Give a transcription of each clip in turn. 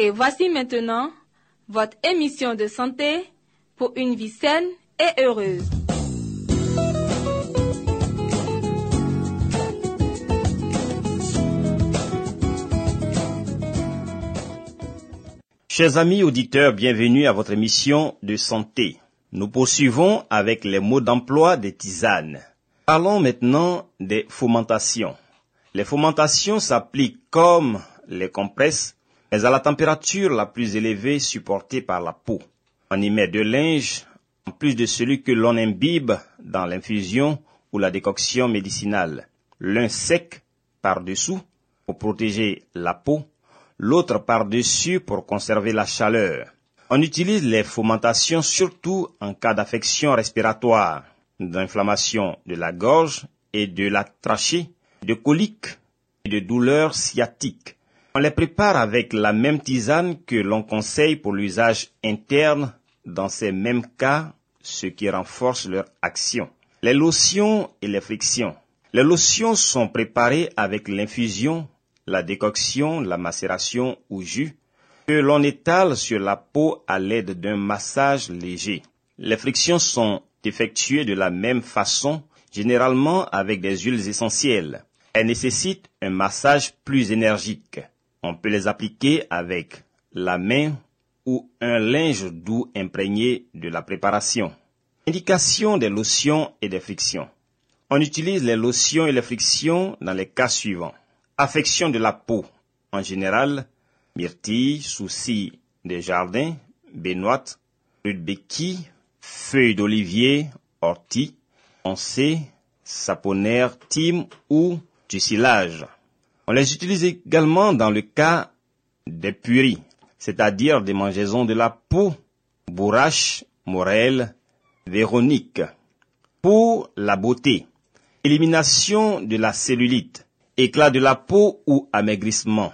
Et voici maintenant votre émission de santé pour une vie saine et heureuse. Chers amis auditeurs, bienvenue à votre émission de santé. Nous poursuivons avec les mots d'emploi des tisanes. Parlons maintenant des fomentations. Les fomentations s'appliquent comme les compresses, mais à la température la plus élevée supportée par la peau. On y met de linge, en plus de celui que l'on imbibe dans l'infusion ou la décoction médicinale. L'un sec par-dessous pour protéger la peau, l'autre par-dessus pour conserver la chaleur. On utilise les fomentations surtout en cas d'affection respiratoire, d'inflammation de la gorge et de la trachée, de coliques et de douleurs sciatiques. On les prépare avec la même tisane que l'on conseille pour l'usage interne dans ces mêmes cas, ce qui renforce leur action. Les lotions et les frictions. Les lotions sont préparées avec l'infusion, la décoction, la macération ou jus que l'on étale sur la peau à l'aide d'un massage léger. Les frictions sont effectuées de la même façon, généralement avec des huiles essentielles. Elles nécessitent un massage plus énergique. On peut les appliquer avec la main ou un linge doux imprégné de la préparation. Indication des lotions et des frictions. On utilise les lotions et les frictions dans les cas suivants. Affection de la peau. En général, myrtille, soucis des jardins, bénoite, rudbeckie, feuilles d'olivier, ortie, oncée, saponaire, thym ou du silage. On les utilise également dans le cas des puries, c'est-à-dire des mangeaisons de la peau, bourrache, morelle, véronique. Pour la beauté, élimination de la cellulite, éclat de la peau ou amaigrissement,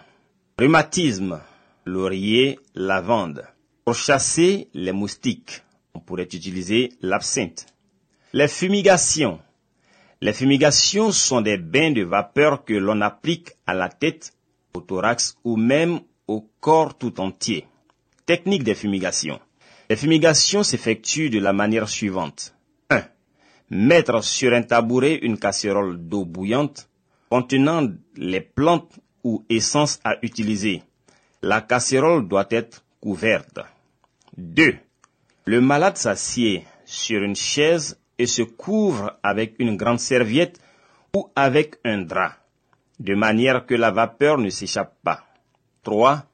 rhumatisme, laurier, lavande. Pour chasser les moustiques, on pourrait utiliser l'absinthe. Les fumigations. Les fumigations sont des bains de vapeur que l'on applique à la tête, au thorax ou même au corps tout entier. Technique des fumigations. Les fumigations s'effectuent de la manière suivante. 1. Mettre sur un tabouret une casserole d'eau bouillante contenant les plantes ou essences à utiliser. La casserole doit être couverte. 2. Le malade s'assied sur une chaise et se couvre avec une grande serviette ou avec un drap, de manière que la vapeur ne s'échappe pas. 3.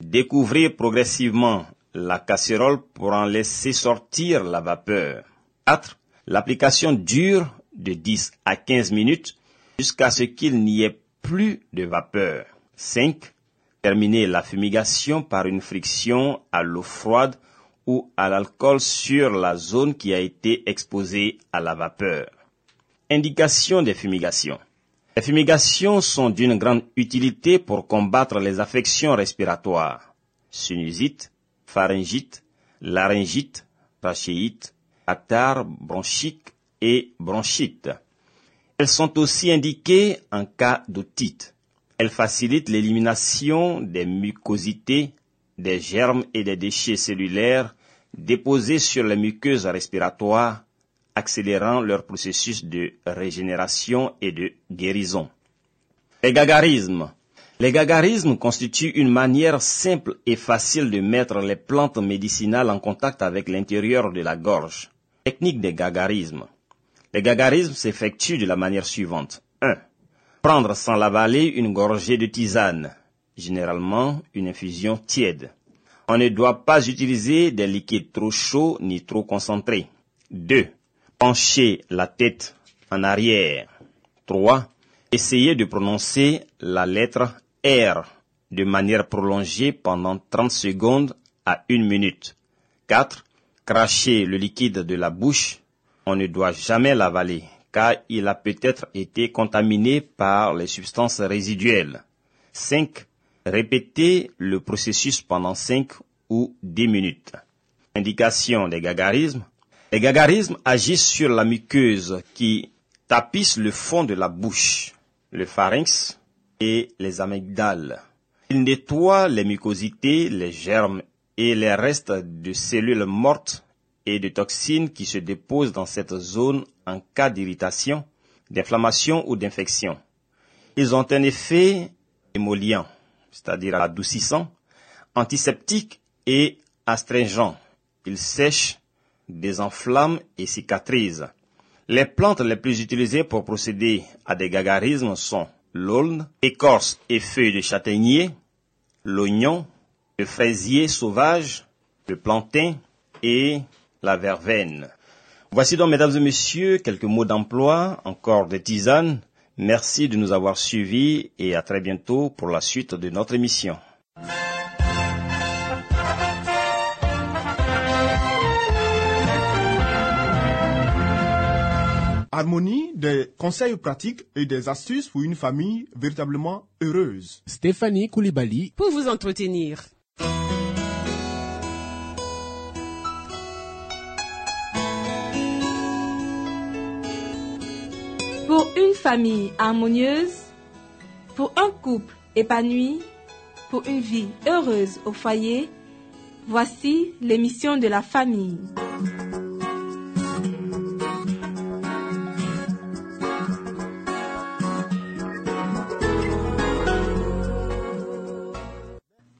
Découvrir progressivement la casserole pour en laisser sortir la vapeur. 4. L'application dure de 10 à 15 minutes jusqu'à ce qu'il n'y ait plus de vapeur. 5. Terminer la fumigation par une friction à l'eau froide ou à l'alcool sur la zone qui a été exposée à la vapeur. Indication des fumigations. Les fumigations sont d'une grande utilité pour combattre les affections respiratoires. Sinusite, pharyngite, laryngite, trachéite, catarrhe, bronchique et bronchite. Elles sont aussi indiquées en cas d'otite. Elles facilitent l'élimination des mucosités, des germes et des déchets cellulaires déposés sur les muqueuses respiratoires, accélérant leur processus de régénération et de guérison. Les gagarismes. Les gagarismes constituent une manière simple et facile de mettre les plantes médicinales en contact avec l'intérieur de la gorge. Technique des gagarismes. Les gagarismes s'effectuent de la manière suivante. 1. Prendre sans l'avaler une gorgée de tisane, généralement une infusion tiède. On ne doit pas utiliser des liquides trop chauds ni trop concentrés. 2. Pencher la tête en arrière. 3. Essayez de prononcer la lettre R de manière prolongée pendant 30 secondes à 1 minute. 4. Cracher le liquide de la bouche. On ne doit jamais l'avaler car il a peut-être été contaminé par les substances résiduelles. 5. Répétez le processus pendant 5 ou 10 minutes. Indication des gagarismes. Les gagarismes agissent sur la muqueuse qui tapisse le fond de la bouche le pharynx et les amygdales. Il nettoie les mucosités, les germes et les restes de cellules mortes et de toxines qui se déposent dans cette zone en cas d'irritation, d'inflammation ou d'infection. Ils ont un effet émollient, c'est-à-dire adoucissant, antiseptique et astringent. Ils sèchent, désenflamment et cicatrisent. Les plantes les plus utilisées pour procéder à des gagarismes sont l'aulne, écorce et feuilles de châtaignier, l'oignon, le fraisier sauvage, le plantain et la verveine. Voici donc, mesdames et messieurs, quelques mots d'emploi, encore des tisanes. Merci de nous avoir suivis et à très bientôt pour la suite de notre émission. Harmonie, des conseils pratiques et des astuces pour une famille véritablement heureuse. Stéphanie Koulibaly pour vous entretenir. Famille harmonieuse, pour un couple épanoui, pour une vie heureuse au foyer, voici l'émission de la famille.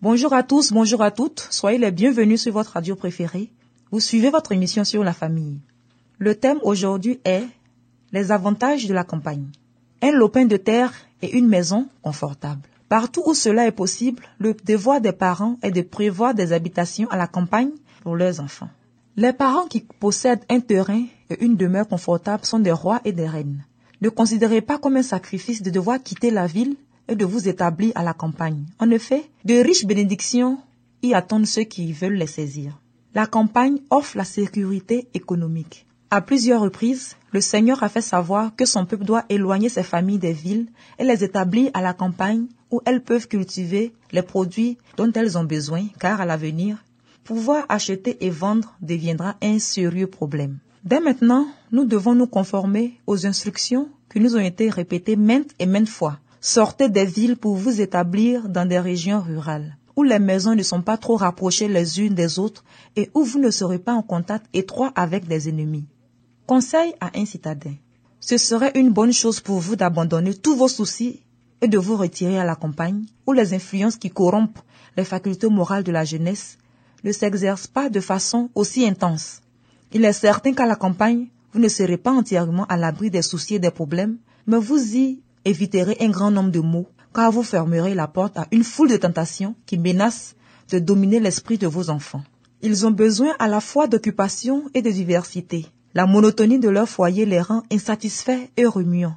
Bonjour à tous, bonjour à toutes, soyez les bienvenus sur votre radio préférée. Vous suivez votre émission sur la famille. Le thème aujourd'hui est les avantages de la campagne. Un lopin de terre et une maison confortable. Partout où cela est possible, le devoir des parents est de prévoir des habitations à la campagne pour leurs enfants. Les parents qui possèdent un terrain et une demeure confortable sont des rois et des reines. Ne considérez pas comme un sacrifice de devoir quitter la ville et de vous établir à la campagne. En effet, de riches bénédictions y attendent ceux qui veulent les saisir. La campagne offre la sécurité économique. À plusieurs reprises, le Seigneur a fait savoir que son peuple doit éloigner ses familles des villes et les établir à la campagne où elles peuvent cultiver les produits dont elles ont besoin, car à l'avenir, pouvoir acheter et vendre deviendra un sérieux problème. Dès maintenant, nous devons nous conformer aux instructions qui nous ont été répétées maintes et maintes fois Sortez des villes pour vous établir dans des régions rurales, où les maisons ne sont pas trop rapprochées les unes des autres et où vous ne serez pas en contact étroit avec des ennemis. Conseil à un citadin. Ce serait une bonne chose pour vous d'abandonner tous vos soucis et de vous retirer à la campagne, où les influences qui corrompent les facultés morales de la jeunesse ne s'exercent pas de façon aussi intense. Il est certain qu'à la campagne, vous ne serez pas entièrement à l'abri des soucis et des problèmes, mais vous y éviterez un grand nombre de maux, car vous fermerez la porte à une foule de tentations qui menacent de dominer l'esprit de vos enfants. Ils ont besoin à la fois d'occupation et de diversité. La monotonie de leur foyer les rend insatisfaits et remuants.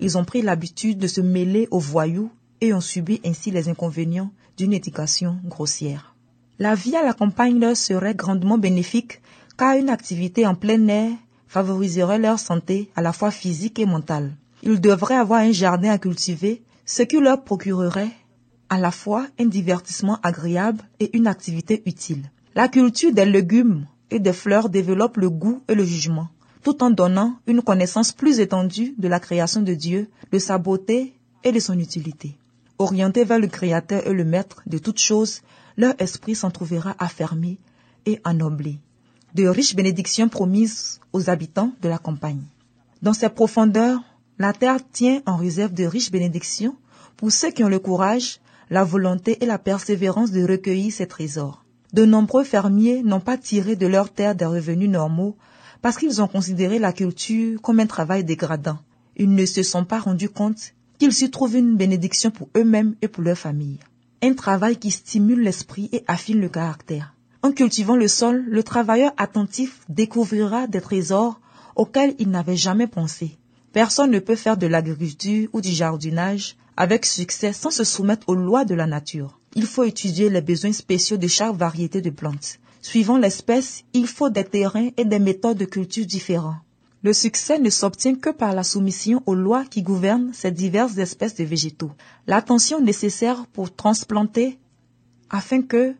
Ils ont pris l'habitude de se mêler aux voyous et ont subi ainsi les inconvénients d'une éducation grossière. La vie à la campagne leur serait grandement bénéfique car une activité en plein air favoriserait leur santé à la fois physique et mentale. Ils devraient avoir un jardin à cultiver, ce qui leur procurerait à la fois un divertissement agréable et une activité utile. La culture des légumes et des fleurs développe le goût et le jugement, tout en donnant une connaissance plus étendue de la création de Dieu, de sa beauté et de son utilité. Orientés vers le Créateur et le Maître de toutes choses, leur esprit s'en trouvera affermi et ennoblé. De riches bénédictions promises aux habitants de la campagne. Dans ces profondeurs, la terre tient en réserve de riches bénédictions pour ceux qui ont le courage, la volonté et la persévérance de recueillir ces trésors. De nombreux fermiers n'ont pas tiré de leur terre des revenus normaux parce qu'ils ont considéré la culture comme un travail dégradant. Ils ne se sont pas rendus compte qu'ils s'y trouvent une bénédiction pour eux-mêmes et pour leur famille. Un travail qui stimule l'esprit et affine le caractère. En cultivant le sol, le travailleur attentif découvrira des trésors auxquels il n'avait jamais pensé. Personne ne peut faire de l'agriculture ou du jardinage avec succès sans se soumettre aux lois de la nature. Il faut étudier les besoins spéciaux de chaque variété de plantes. Suivant l'espèce, il faut des terrains et des méthodes de culture différents. Le succès ne s'obtient que par la soumission aux lois qui gouvernent ces diverses espèces de végétaux. L'attention nécessaire pour transplanter afin que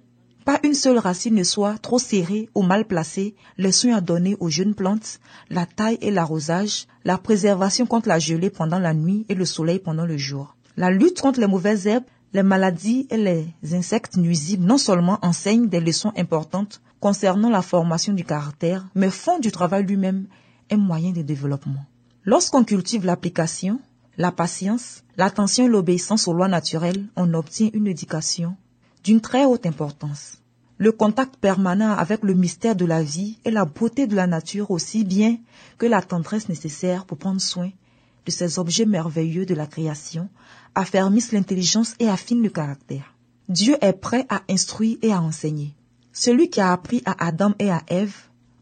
pas une seule racine ne soit trop serrée ou mal placée, les soins à donner aux jeunes plantes, la taille et l'arrosage, la préservation contre la gelée pendant la nuit et le soleil pendant le jour. La lutte contre les mauvaises herbes, les maladies et les insectes nuisibles non seulement enseignent des leçons importantes concernant la formation du caractère, mais font du travail lui-même un moyen de développement. Lorsqu'on cultive l'application, la patience, l'attention et l'obéissance aux lois naturelles, on obtient une éducation d'une très haute importance. Le contact permanent avec le mystère de la vie et la beauté de la nature aussi bien que la tendresse nécessaire pour prendre soin de ces objets merveilleux de la création affermissent l'intelligence et affinent le caractère. Dieu est prêt à instruire et à enseigner. Celui qui a appris à Adam et à Ève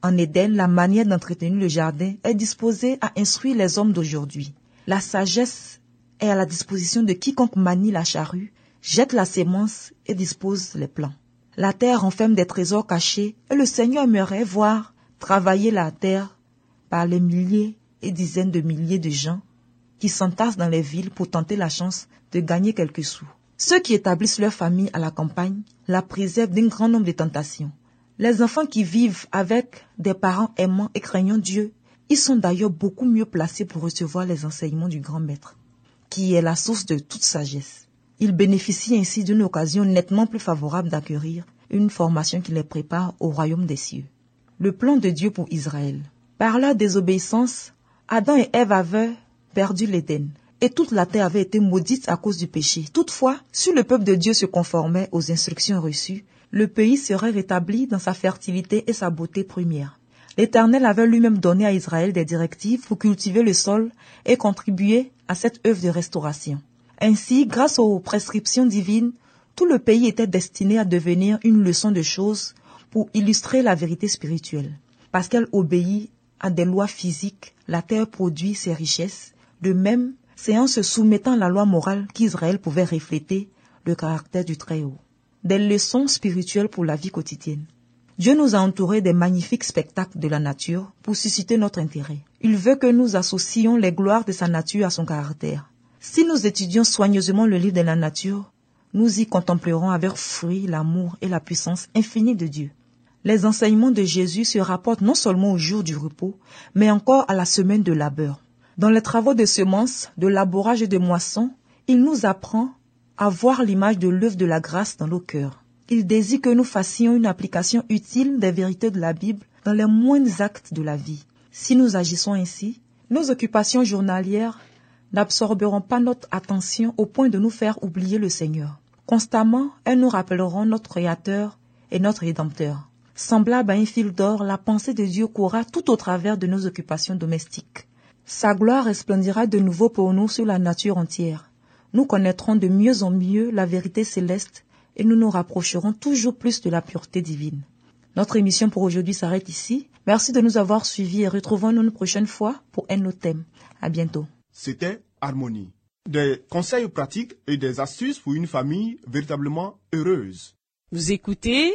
en Éden la manière d'entretenir le jardin est disposé à instruire les hommes d'aujourd'hui. La sagesse est à la disposition de quiconque manie la charrue jette la sémence et dispose les plants. La terre renferme des trésors cachés et le Seigneur aimerait voir travailler la terre par les milliers et dizaines de milliers de gens qui s'entassent dans les villes pour tenter la chance de gagner quelques sous. Ceux qui établissent leur famille à la campagne la préservent d'un grand nombre de tentations. Les enfants qui vivent avec des parents aimants et craignant Dieu, ils sont d'ailleurs beaucoup mieux placés pour recevoir les enseignements du grand maître, qui est la source de toute sagesse. Ils bénéficient ainsi d'une occasion nettement plus favorable d'acquérir une formation qui les prépare au royaume des cieux. Le plan de Dieu pour Israël. Par la désobéissance, Adam et Ève avaient perdu l'Éden et toute la terre avait été maudite à cause du péché. Toutefois, si le peuple de Dieu se conformait aux instructions reçues, le pays serait rétabli dans sa fertilité et sa beauté première. L'Éternel avait lui-même donné à Israël des directives pour cultiver le sol et contribuer à cette œuvre de restauration. Ainsi, grâce aux prescriptions divines, tout le pays était destiné à devenir une leçon de choses pour illustrer la vérité spirituelle. Parce qu'elle obéit à des lois physiques, la terre produit ses richesses. De même, c'est en se soumettant à la loi morale qu'Israël pouvait refléter le caractère du Très-Haut. Des leçons spirituelles pour la vie quotidienne. Dieu nous a entourés des magnifiques spectacles de la nature pour susciter notre intérêt. Il veut que nous associons les gloires de sa nature à son caractère. Si nous étudions soigneusement le livre de la nature, nous y contemplerons avec fruit l'amour et la puissance infinie de Dieu. Les enseignements de Jésus se rapportent non seulement au jour du repos, mais encore à la semaine de labeur. Dans les travaux de semences, de labourage et de moisson, il nous apprend à voir l'image de l'œuvre de la grâce dans nos cœurs. Il désire que nous fassions une application utile des vérités de la Bible dans les moindres actes de la vie. Si nous agissons ainsi, nos occupations journalières n'absorberont pas notre attention au point de nous faire oublier le Seigneur. Constamment, elles nous rappelleront notre Créateur et notre Rédempteur. Semblable à un fil d'or, la pensée de Dieu courra tout au travers de nos occupations domestiques. Sa gloire resplendira de nouveau pour nous sur la nature entière. Nous connaîtrons de mieux en mieux la vérité céleste et nous nous rapprocherons toujours plus de la pureté divine. Notre émission pour aujourd'hui s'arrête ici. Merci de nous avoir suivis et retrouvons-nous une prochaine fois pour un autre thème. À bientôt c'était Harmonie. Des conseils pratiques et des astuces pour une famille véritablement heureuse. Vous écoutez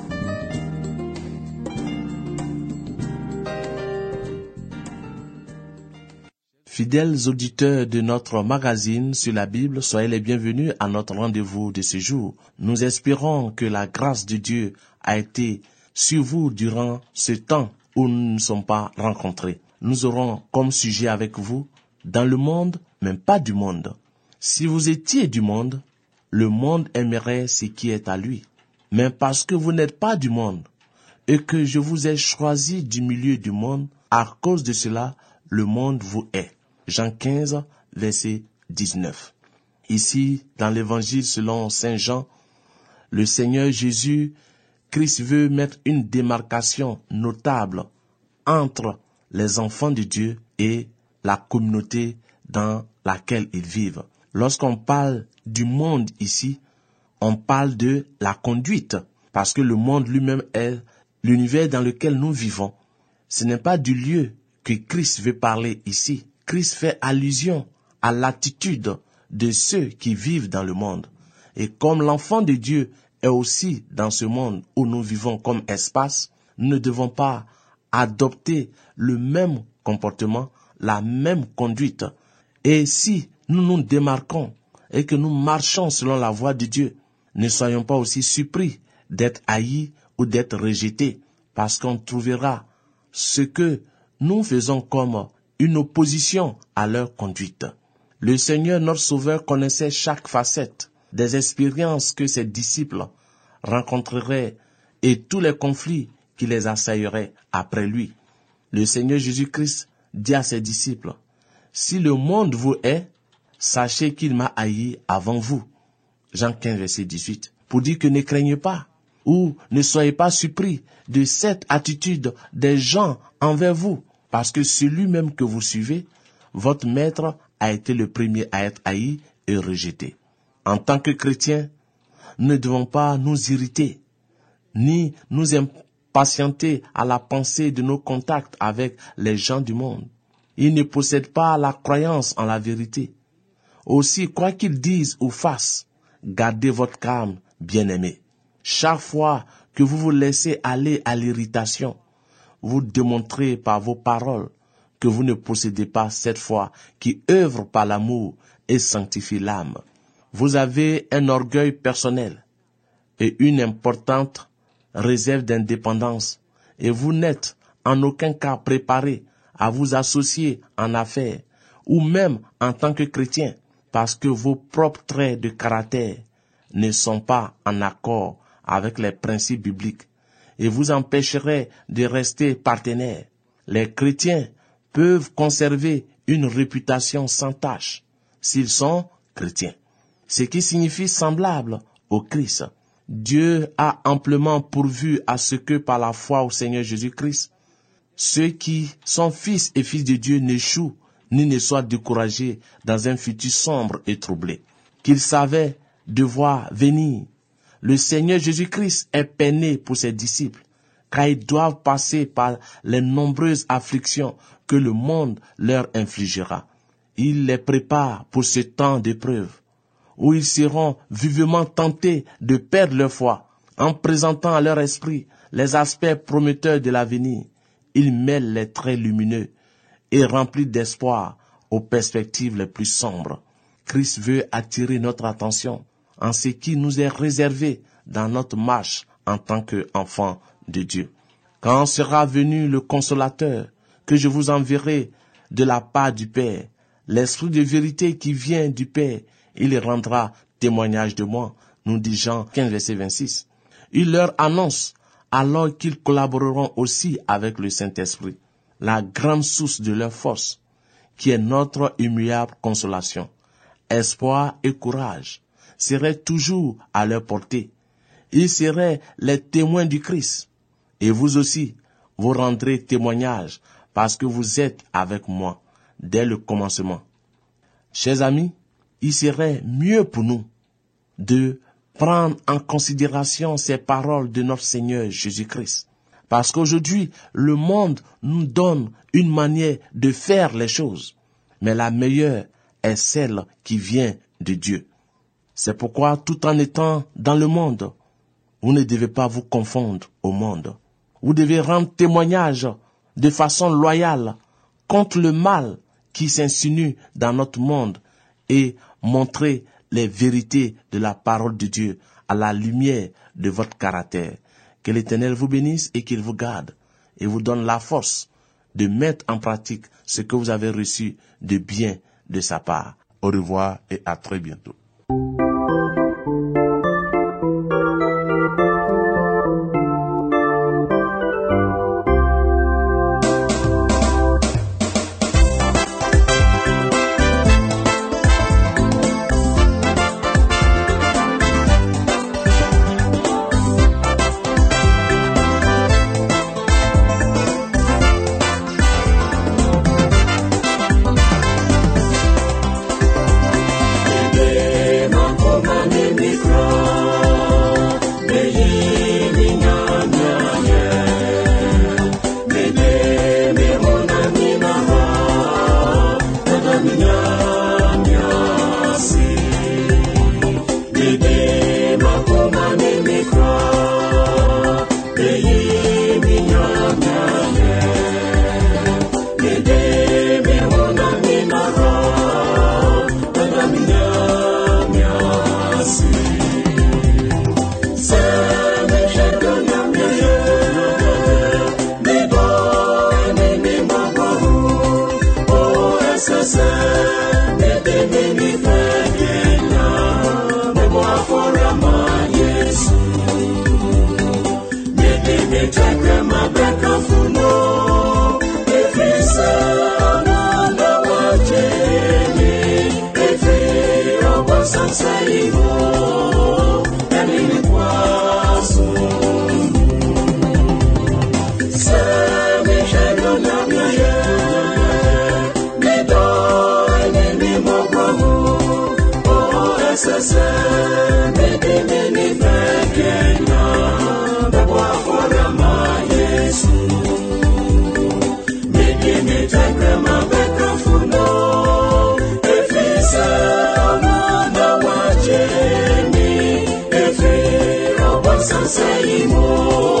Fidèles auditeurs de notre magazine sur la Bible, soyez les bienvenus à notre rendez-vous de ce jour. Nous espérons que la grâce de Dieu a été sur vous durant ce temps où nous ne sommes pas rencontrés. Nous aurons comme sujet avec vous dans le monde, mais pas du monde. Si vous étiez du monde, le monde aimerait ce qui est à lui. Mais parce que vous n'êtes pas du monde et que je vous ai choisi du milieu du monde, à cause de cela, le monde vous est. Jean 15, verset 19. Ici, dans l'évangile selon Saint Jean, le Seigneur Jésus, Christ veut mettre une démarcation notable entre les enfants de Dieu et la communauté dans laquelle ils vivent. Lorsqu'on parle du monde ici, on parle de la conduite, parce que le monde lui-même est l'univers dans lequel nous vivons. Ce n'est pas du lieu que Christ veut parler ici. Christ fait allusion à l'attitude de ceux qui vivent dans le monde. Et comme l'enfant de Dieu est aussi dans ce monde où nous vivons comme espace, nous ne devons pas adopter le même comportement, la même conduite. Et si nous nous démarquons et que nous marchons selon la voie de Dieu, ne soyons pas aussi surpris d'être haïs ou d'être rejetés, parce qu'on trouvera ce que nous faisons comme une opposition à leur conduite. Le Seigneur notre Sauveur connaissait chaque facette des expériences que ses disciples rencontreraient et tous les conflits qui les assailleraient après lui. Le Seigneur Jésus-Christ dit à ses disciples, Si le monde vous hait, sachez qu'il m'a haï avant vous. Jean 15, verset 18. Pour dire que ne craignez pas ou ne soyez pas surpris de cette attitude des gens envers vous, parce que celui même que vous suivez, votre maître a été le premier à être haï et rejeté. En tant que chrétiens, nous ne devons pas nous irriter, ni nous impatienter à la pensée de nos contacts avec les gens du monde. Ils ne possèdent pas la croyance en la vérité. Aussi, quoi qu'ils disent ou fassent, gardez votre calme, bien-aimés. Chaque fois que vous vous laissez aller à l'irritation, vous démontrez par vos paroles que vous ne possédez pas cette foi qui œuvre par l'amour et sanctifie l'âme. Vous avez un orgueil personnel et une importante réserve d'indépendance et vous n'êtes en aucun cas préparé à vous associer en affaires ou même en tant que chrétien parce que vos propres traits de caractère ne sont pas en accord avec les principes bibliques et vous empêcherez de rester partenaires. Les chrétiens peuvent conserver une réputation sans tâche s'ils sont chrétiens, ce qui signifie semblable au Christ. Dieu a amplement pourvu à ce que par la foi au Seigneur Jésus-Christ, ceux qui sont fils et filles de Dieu n'échouent ni ne soient découragés dans un futur sombre et troublé. Qu'ils savaient devoir venir. Le Seigneur Jésus-Christ est peiné pour ses disciples, car ils doivent passer par les nombreuses afflictions que le monde leur infligera. Il les prépare pour ce temps d'épreuve, où ils seront vivement tentés de perdre leur foi, en présentant à leur esprit les aspects prometteurs de l'avenir. Il mêle les traits lumineux et remplis d'espoir aux perspectives les plus sombres. Christ veut attirer notre attention en ce qui nous est réservé dans notre marche en tant qu'enfants de Dieu. Quand sera venu le consolateur que je vous enverrai de la part du Père, l'esprit de vérité qui vient du Père, il rendra témoignage de moi, nous dit Jean 15, verset 26. Il leur annonce alors qu'ils collaboreront aussi avec le Saint-Esprit, la grande source de leur force, qui est notre immuable consolation. Espoir et courage seraient toujours à leur portée. Ils seraient les témoins du Christ. Et vous aussi, vous rendrez témoignage parce que vous êtes avec moi dès le commencement. Chers amis, il serait mieux pour nous de prendre en considération ces paroles de notre Seigneur Jésus-Christ. Parce qu'aujourd'hui, le monde nous donne une manière de faire les choses. Mais la meilleure est celle qui vient de Dieu. C'est pourquoi, tout en étant dans le monde, vous ne devez pas vous confondre au monde. Vous devez rendre témoignage de façon loyale contre le mal qui s'insinue dans notre monde et montrer les vérités de la parole de Dieu à la lumière de votre caractère. Que l'Éternel vous bénisse et qu'il vous garde et vous donne la force de mettre en pratique ce que vous avez reçu de bien de sa part. Au revoir et à très bientôt. сердца его. Si